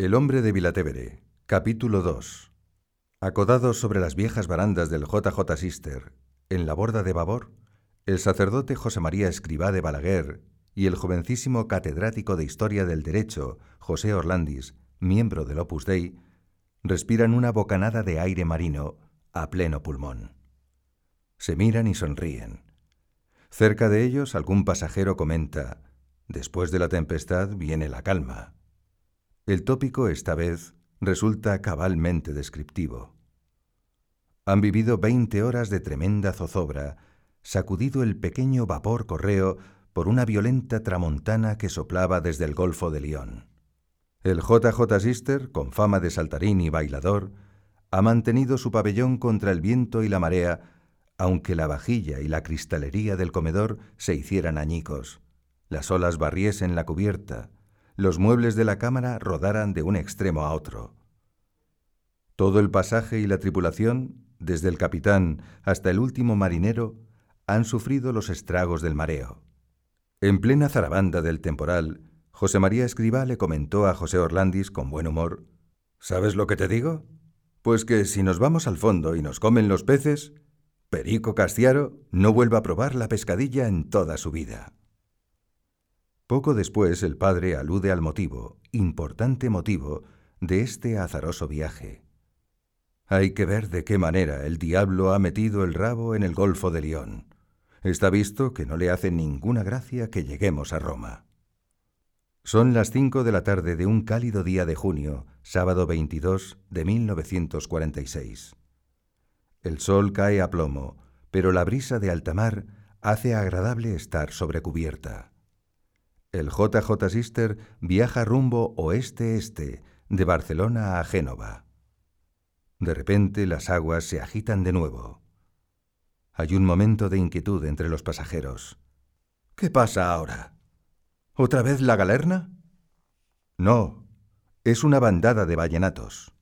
El hombre de Vilatevere, capítulo 2. Acodados sobre las viejas barandas del JJ Sister, en la borda de Babor, el sacerdote José María Escribá de Balaguer y el jovencísimo catedrático de Historia del Derecho, José Orlandis, miembro del Opus Dei, respiran una bocanada de aire marino a pleno pulmón. Se miran y sonríen. Cerca de ellos algún pasajero comenta, después de la tempestad viene la calma. El tópico esta vez resulta cabalmente descriptivo. Han vivido veinte horas de tremenda zozobra, sacudido el pequeño vapor correo por una violenta tramontana que soplaba desde el Golfo de León. El JJ Sister, con fama de saltarín y bailador, ha mantenido su pabellón contra el viento y la marea, aunque la vajilla y la cristalería del comedor se hicieran añicos, las olas barriesen la cubierta, los muebles de la cámara rodaran de un extremo a otro. Todo el pasaje y la tripulación, desde el capitán hasta el último marinero, han sufrido los estragos del mareo. En plena zarabanda del temporal, José María Escribá le comentó a José Orlandis con buen humor, ¿Sabes lo que te digo? Pues que si nos vamos al fondo y nos comen los peces, Perico Castiaro no vuelva a probar la pescadilla en toda su vida. Poco después el padre alude al motivo, importante motivo, de este azaroso viaje. Hay que ver de qué manera el diablo ha metido el rabo en el Golfo de León. Está visto que no le hace ninguna gracia que lleguemos a Roma. Son las cinco de la tarde de un cálido día de junio, sábado 22 de 1946. El sol cae a plomo, pero la brisa de alta mar hace agradable estar sobre cubierta. El JJ Sister viaja rumbo oeste-este, de Barcelona a Génova. De repente las aguas se agitan de nuevo. Hay un momento de inquietud entre los pasajeros. ¿Qué pasa ahora? ¿Otra vez la galerna? No, es una bandada de vallenatos.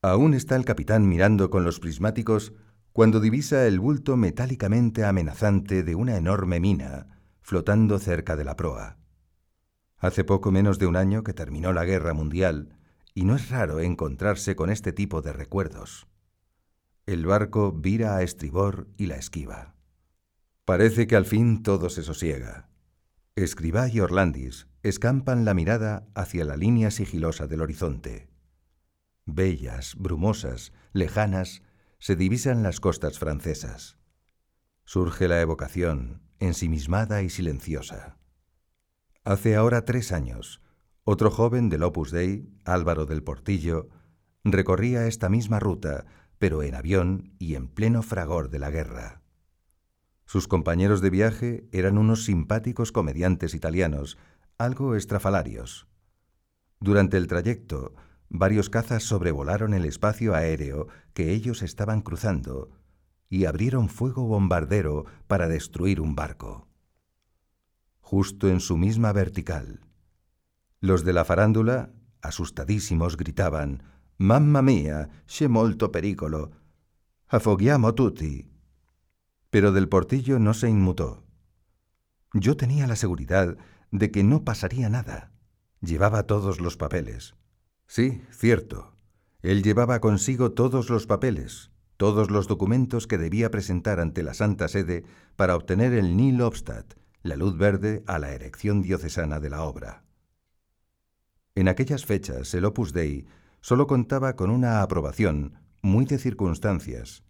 Aún está el capitán mirando con los prismáticos cuando divisa el bulto metálicamente amenazante de una enorme mina flotando cerca de la proa. Hace poco menos de un año que terminó la guerra mundial, y no es raro encontrarse con este tipo de recuerdos. El barco vira a estribor y la esquiva. Parece que al fin todo se sosiega. Escribá y Orlandis escampan la mirada hacia la línea sigilosa del horizonte. Bellas, brumosas, lejanas, se divisan las costas francesas. Surge la evocación, ensimismada y silenciosa. Hace ahora tres años, otro joven del Opus Dei, Álvaro del Portillo, recorría esta misma ruta, pero en avión y en pleno fragor de la guerra. Sus compañeros de viaje eran unos simpáticos comediantes italianos, algo estrafalarios. Durante el trayecto, varios cazas sobrevolaron el espacio aéreo que ellos estaban cruzando y abrieron fuego bombardero para destruir un barco. Justo en su misma vertical. Los de la farándula, asustadísimos, gritaban Mamma mia, c'è molto pericolo. Affoghiamo tutti. Pero del portillo no se inmutó. Yo tenía la seguridad de que no pasaría nada. Llevaba todos los papeles. Sí, cierto. Él llevaba consigo todos los papeles, todos los documentos que debía presentar ante la Santa Sede para obtener el Nil Obstat, la luz verde a la erección diocesana de la obra. En aquellas fechas el Opus Dei solo contaba con una aprobación muy de circunstancias,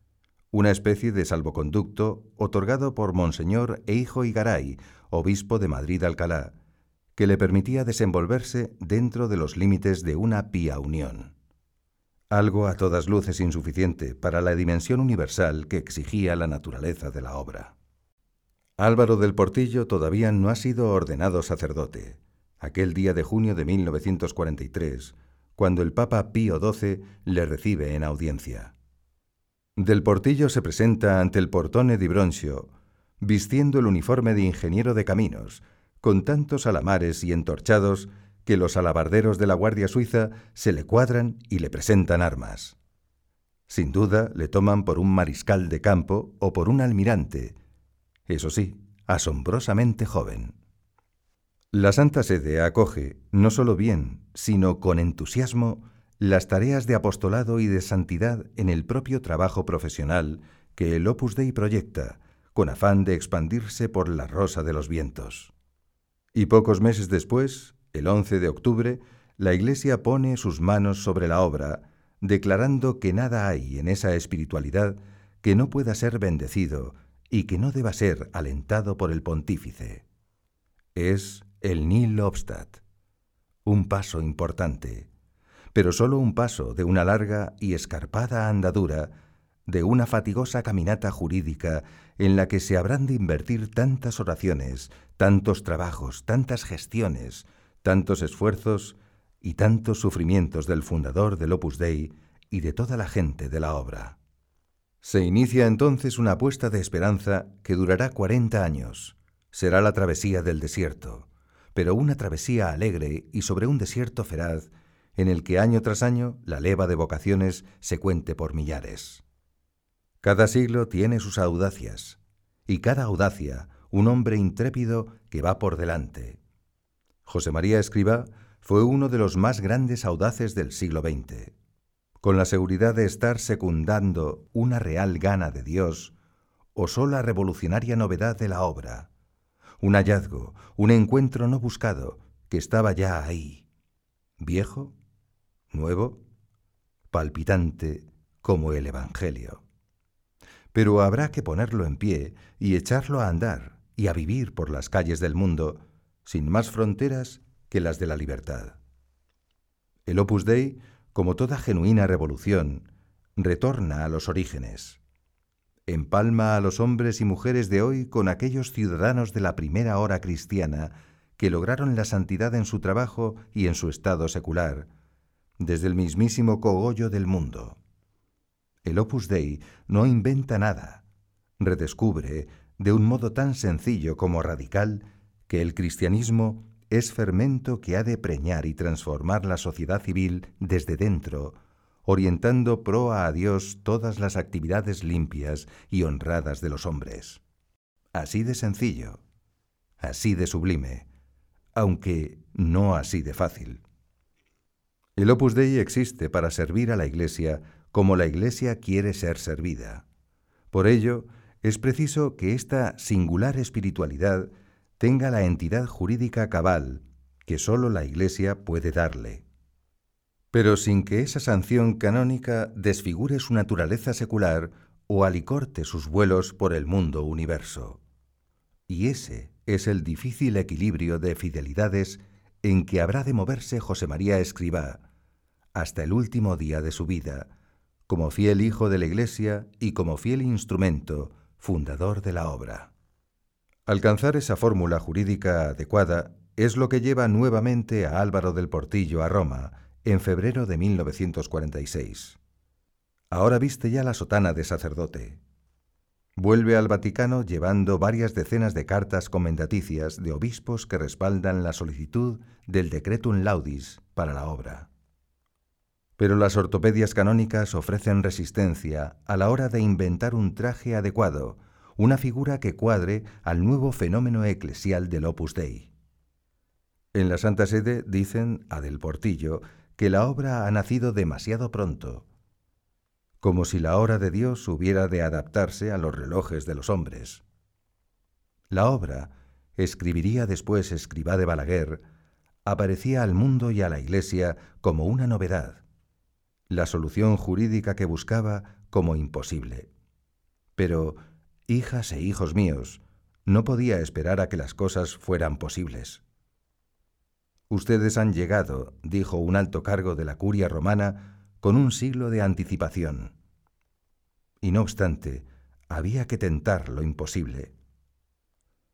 una especie de salvoconducto otorgado por Monseñor Eijo Igaray, obispo de Madrid-Alcalá, que le permitía desenvolverse dentro de los límites de una pía unión algo a todas luces insuficiente para la dimensión universal que exigía la naturaleza de la obra. Álvaro del Portillo todavía no ha sido ordenado sacerdote, aquel día de junio de 1943, cuando el Papa Pío XII le recibe en audiencia. Del Portillo se presenta ante el portone di Broncio, vistiendo el uniforme de ingeniero de caminos, con tantos alamares y entorchados que los alabarderos de la Guardia Suiza se le cuadran y le presentan armas. Sin duda le toman por un mariscal de campo o por un almirante, eso sí, asombrosamente joven. La Santa Sede acoge, no solo bien, sino con entusiasmo, las tareas de apostolado y de santidad en el propio trabajo profesional que el Opus Dei proyecta, con afán de expandirse por la rosa de los vientos. Y pocos meses después, el 11 de octubre, la Iglesia pone sus manos sobre la obra, declarando que nada hay en esa espiritualidad que no pueda ser bendecido y que no deba ser alentado por el pontífice. Es el Nil Obstat. Un paso importante, pero solo un paso de una larga y escarpada andadura, de una fatigosa caminata jurídica en la que se habrán de invertir tantas oraciones, tantos trabajos, tantas gestiones, tantos esfuerzos y tantos sufrimientos del fundador del Opus Dei y de toda la gente de la obra. Se inicia entonces una apuesta de esperanza que durará cuarenta años. Será la travesía del desierto pero una travesía alegre y sobre un desierto feraz en el que año tras año la leva de vocaciones se cuente por millares. Cada siglo tiene sus audacias, y cada audacia un hombre intrépido que va por delante. José María Escribá fue uno de los más grandes audaces del siglo XX. Con la seguridad de estar secundando una real gana de Dios o sola revolucionaria novedad de la obra, un hallazgo, un encuentro no buscado, que estaba ya ahí, viejo, nuevo, palpitante como el Evangelio. Pero habrá que ponerlo en pie y echarlo a andar y a vivir por las calles del mundo, sin más fronteras que las de la libertad. El Opus Dei, como toda genuina revolución, retorna a los orígenes empalma a los hombres y mujeres de hoy con aquellos ciudadanos de la primera hora cristiana que lograron la santidad en su trabajo y en su estado secular, desde el mismísimo cogollo del mundo. El Opus Dei no inventa nada, redescubre, de un modo tan sencillo como radical, que el cristianismo es fermento que ha de preñar y transformar la sociedad civil desde dentro, orientando proa a Dios todas las actividades limpias y honradas de los hombres. Así de sencillo, así de sublime, aunque no así de fácil. El Opus Dei existe para servir a la Iglesia como la Iglesia quiere ser servida. Por ello, es preciso que esta singular espiritualidad tenga la entidad jurídica cabal que sólo la Iglesia puede darle pero sin que esa sanción canónica desfigure su naturaleza secular o alicorte sus vuelos por el mundo universo. Y ese es el difícil equilibrio de fidelidades en que habrá de moverse José María Escribá hasta el último día de su vida, como fiel hijo de la Iglesia y como fiel instrumento fundador de la obra. Alcanzar esa fórmula jurídica adecuada es lo que lleva nuevamente a Álvaro del Portillo a Roma, en febrero de 1946. Ahora viste ya la sotana de sacerdote. Vuelve al Vaticano llevando varias decenas de cartas comendaticias de obispos que respaldan la solicitud del Decretum Laudis para la obra. Pero las ortopedias canónicas ofrecen resistencia a la hora de inventar un traje adecuado, una figura que cuadre al nuevo fenómeno eclesial del Opus Dei. En la Santa Sede dicen a Del Portillo que la obra ha nacido demasiado pronto, como si la hora de Dios hubiera de adaptarse a los relojes de los hombres. La obra, escribiría después escribá de Balaguer, aparecía al mundo y a la Iglesia como una novedad, la solución jurídica que buscaba como imposible. Pero, hijas e hijos míos, no podía esperar a que las cosas fueran posibles. Ustedes han llegado, dijo un alto cargo de la curia romana, con un siglo de anticipación. Y no obstante, había que tentar lo imposible.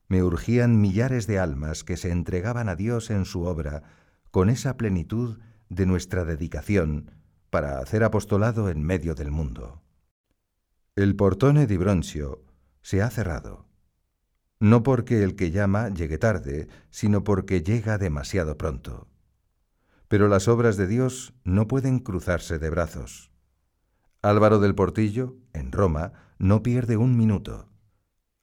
Me urgían millares de almas que se entregaban a Dios en su obra con esa plenitud de nuestra dedicación para hacer apostolado en medio del mundo. El portone di Broncio se ha cerrado no porque el que llama llegue tarde, sino porque llega demasiado pronto. Pero las obras de Dios no pueden cruzarse de brazos. Álvaro del Portillo, en Roma, no pierde un minuto.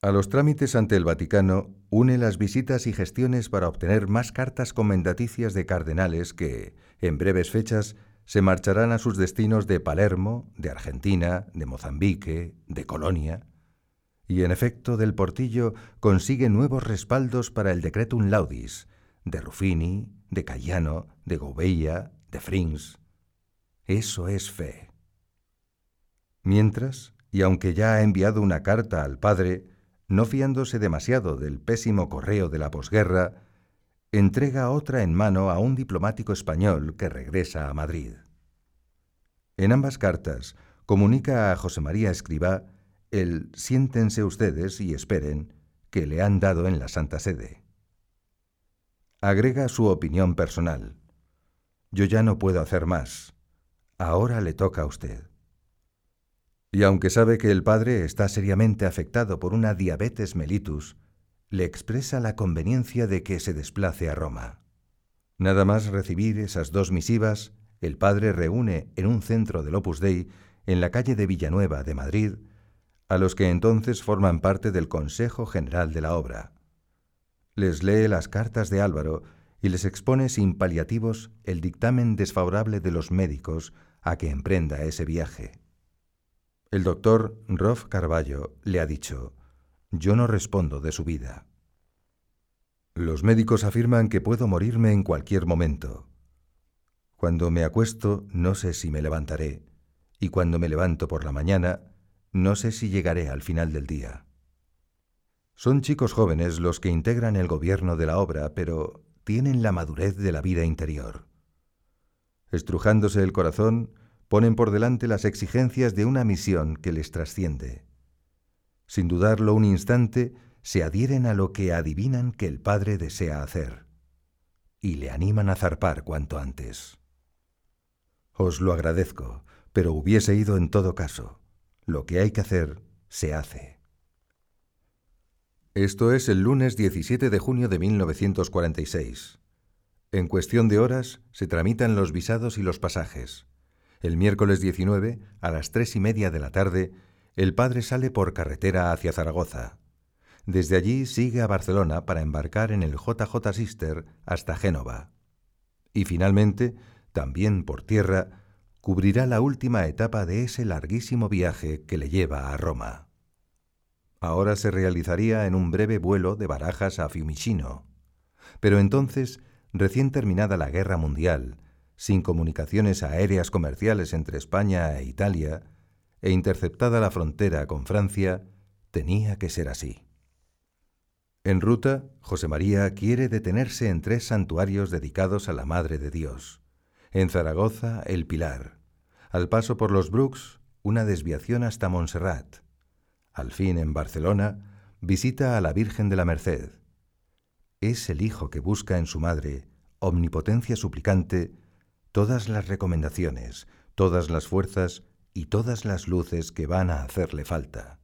A los trámites ante el Vaticano une las visitas y gestiones para obtener más cartas comendaticias de cardenales que, en breves fechas, se marcharán a sus destinos de Palermo, de Argentina, de Mozambique, de Colonia. Y en efecto, del Portillo consigue nuevos respaldos para el Decretum Laudis, de Ruffini, de Cayano, de Gouveia, de Frings. Eso es fe. Mientras, y aunque ya ha enviado una carta al padre, no fiándose demasiado del pésimo correo de la posguerra, entrega otra en mano a un diplomático español que regresa a Madrid. En ambas cartas comunica a José María Escribá el siéntense ustedes y esperen que le han dado en la Santa Sede. Agrega su opinión personal. Yo ya no puedo hacer más. Ahora le toca a usted. Y aunque sabe que el padre está seriamente afectado por una diabetes mellitus, le expresa la conveniencia de que se desplace a Roma. Nada más recibir esas dos misivas, el padre reúne en un centro del Opus Dei, en la calle de Villanueva de Madrid, a los que entonces forman parte del Consejo General de la obra. Les lee las cartas de Álvaro y les expone sin paliativos el dictamen desfavorable de los médicos a que emprenda ese viaje. El doctor Rolf Carballo le ha dicho, yo no respondo de su vida. Los médicos afirman que puedo morirme en cualquier momento. Cuando me acuesto no sé si me levantaré, y cuando me levanto por la mañana no sé si llegaré al final del día. Son chicos jóvenes los que integran el gobierno de la obra, pero tienen la madurez de la vida interior. Estrujándose el corazón, ponen por delante las exigencias de una misión que les trasciende. Sin dudarlo un instante, se adhieren a lo que adivinan que el Padre desea hacer, y le animan a zarpar cuanto antes. Os lo agradezco, pero hubiese ido en todo caso. Lo que hay que hacer, se hace. Esto es el lunes 17 de junio de 1946. En cuestión de horas se tramitan los visados y los pasajes. El miércoles 19, a las tres y media de la tarde, el padre sale por carretera hacia Zaragoza. Desde allí sigue a Barcelona para embarcar en el JJ Sister hasta Génova. Y finalmente, también por tierra, cubrirá la última etapa de ese larguísimo viaje que le lleva a Roma. Ahora se realizaría en un breve vuelo de Barajas a Fiumicino. Pero entonces, recién terminada la Guerra Mundial, sin comunicaciones aéreas comerciales entre España e Italia, e interceptada la frontera con Francia, tenía que ser así. En ruta, José María quiere detenerse en tres santuarios dedicados a la Madre de Dios. En Zaragoza, el Pilar. Al paso por los Brooks, una desviación hasta Montserrat. Al fin, en Barcelona, visita a la Virgen de la Merced. Es el hijo que busca en su madre, omnipotencia suplicante, todas las recomendaciones, todas las fuerzas y todas las luces que van a hacerle falta.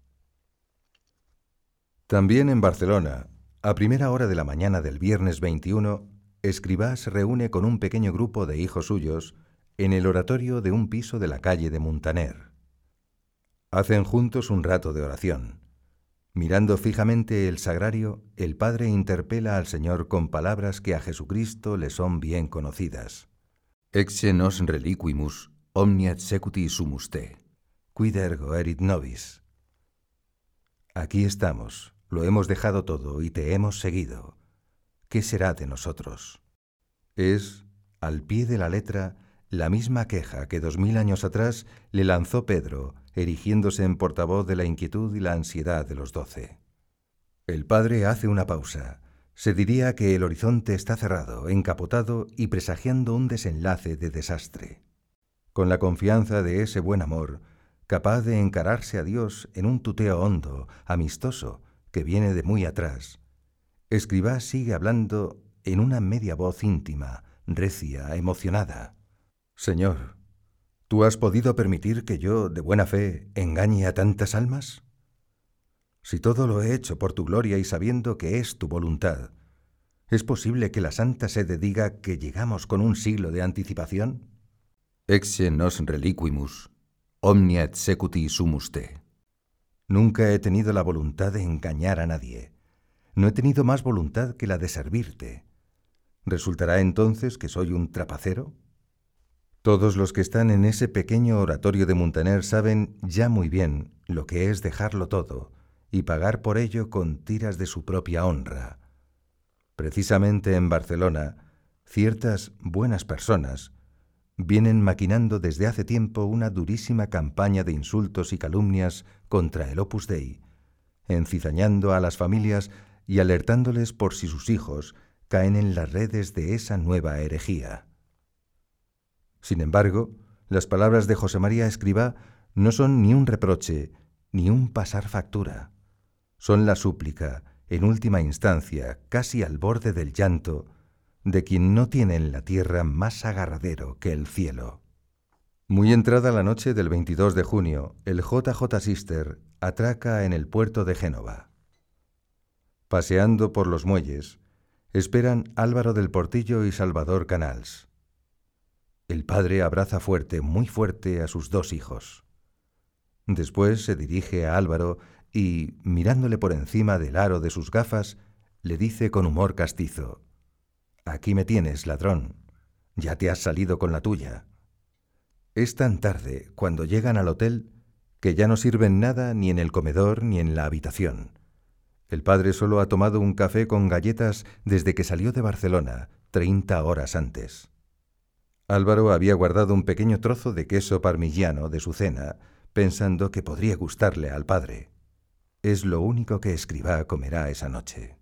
También en Barcelona, a primera hora de la mañana del viernes 21, Escribá se reúne con un pequeño grupo de hijos suyos en el oratorio de un piso de la calle de Muntaner. Hacen juntos un rato de oración. Mirando fijamente el sagrario, el Padre interpela al Señor con palabras que a Jesucristo le son bien conocidas. Exe nos reliquimus omnia executi sumus te, quid ergo erit nobis. Aquí estamos, lo hemos dejado todo y te hemos seguido. ¿Qué será de nosotros? Es, al pie de la letra, la misma queja que dos mil años atrás le lanzó Pedro, erigiéndose en portavoz de la inquietud y la ansiedad de los doce. El padre hace una pausa, se diría que el horizonte está cerrado, encapotado y presagiando un desenlace de desastre. Con la confianza de ese buen amor, capaz de encararse a Dios en un tuteo hondo, amistoso, que viene de muy atrás, Escribá sigue hablando en una media voz íntima, recia, emocionada. Señor, ¿tú has podido permitir que yo, de buena fe, engañe a tantas almas? si todo lo he hecho por tu gloria y sabiendo que es tu voluntad, ¿es posible que la Santa Sede diga que llegamos con un siglo de anticipación? Exe nos reliquimus, omnia executi sumus te. Nunca he tenido la voluntad de engañar a nadie. No he tenido más voluntad que la de servirte. ¿Resultará entonces que soy un trapacero? Todos los que están en ese pequeño oratorio de Muntaner saben ya muy bien lo que es dejarlo todo y pagar por ello con tiras de su propia honra. Precisamente en Barcelona, ciertas buenas personas vienen maquinando desde hace tiempo una durísima campaña de insultos y calumnias contra el Opus Dei, encizañando a las familias y alertándoles por si sus hijos caen en las redes de esa nueva herejía. Sin embargo, las palabras de José María Escribá no son ni un reproche ni un pasar factura. Son la súplica, en última instancia, casi al borde del llanto, de quien no tiene en la tierra más agarradero que el cielo. Muy entrada la noche del 22 de junio, el JJ Sister atraca en el puerto de Génova. Paseando por los muelles, esperan Álvaro del Portillo y Salvador Canals. El padre abraza fuerte, muy fuerte, a sus dos hijos. Después se dirige a Álvaro y, mirándole por encima del aro de sus gafas, le dice con humor castizo, Aquí me tienes, ladrón. Ya te has salido con la tuya. Es tan tarde, cuando llegan al hotel, que ya no sirven nada ni en el comedor ni en la habitación. El padre solo ha tomado un café con galletas desde que salió de Barcelona, treinta horas antes. Álvaro había guardado un pequeño trozo de queso parmigiano de su cena, pensando que podría gustarle al padre. Es lo único que Escribá comerá esa noche.